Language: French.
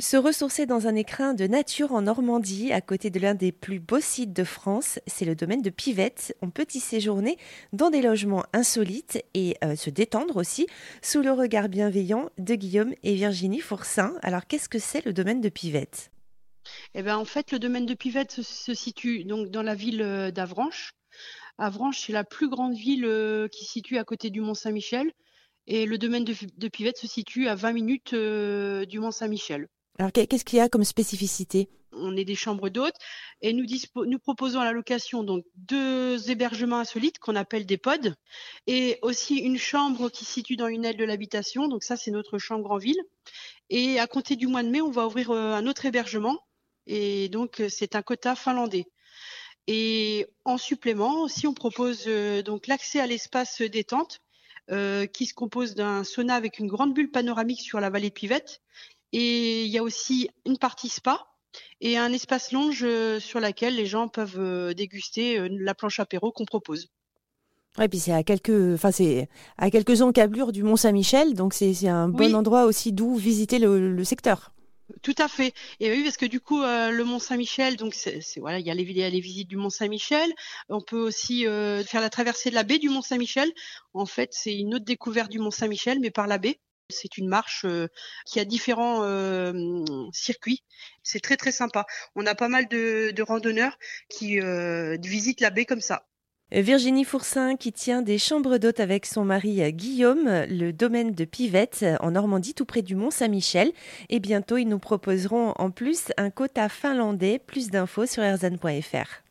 Se ressourcer dans un écrin de nature en Normandie, à côté de l'un des plus beaux sites de France, c'est le domaine de Pivette. On peut y séjourner dans des logements insolites et euh, se détendre aussi sous le regard bienveillant de Guillaume et Virginie Fourcin. Alors qu'est-ce que c'est le domaine de Pivette? Eh ben, en fait, le domaine de Pivette se, situe donc dans la ville euh, d'Avranches. Avranches, c'est la plus grande ville euh, qui se situe à côté du Mont-Saint-Michel. Et le domaine de, Pivette se situe à 20 minutes du Mont-Saint-Michel. Alors, qu'est-ce qu'il y a comme spécificité? On est des chambres d'hôtes et nous, proposons à la location donc deux hébergements insolites qu'on appelle des pods et aussi une chambre qui se situe dans une aile de l'habitation. Donc ça, c'est notre chambre en ville. Et à compter du mois de mai, on va ouvrir euh, un autre hébergement et donc euh, c'est un quota finlandais. Et en supplément, aussi, on propose euh, donc l'accès à l'espace détente qui se compose d'un sauna avec une grande bulle panoramique sur la vallée de Pivette et il y a aussi une partie spa et un espace longe euh, sur laquelle les gens peuvent euh, déguster euh, la planche apéro qu'on propose. Ouais, puis c'est à quelques, enfin c'est à quelques encablures du Mont Saint-Michel, donc c'est un bon endroit aussi d'où visiter le, secteur. Tout à fait. Et oui, parce que du coup, le Mont Saint-Michel, donc c'est voilà, il y a les, les, visites du Mont Saint-Michel. On peut aussi faire la traversée de la baie du Mont Saint-Michel. En fait, c'est une autre découverte du Mont Saint-Michel, mais par la baie. C'est une marche euh, qui a différents euh, circuits. C'est très très sympa. On a pas mal de, randonneurs qui euh, visitent la baie comme ça. Virginie Fourcin qui tient des chambres d'hôtes avec son mari Guillaume, le domaine de Pivette en Normandie tout près du Mont Saint-Michel. Et bientôt ils nous proposeront en plus un quota finlandais. Plus d'infos sur erzan.fr.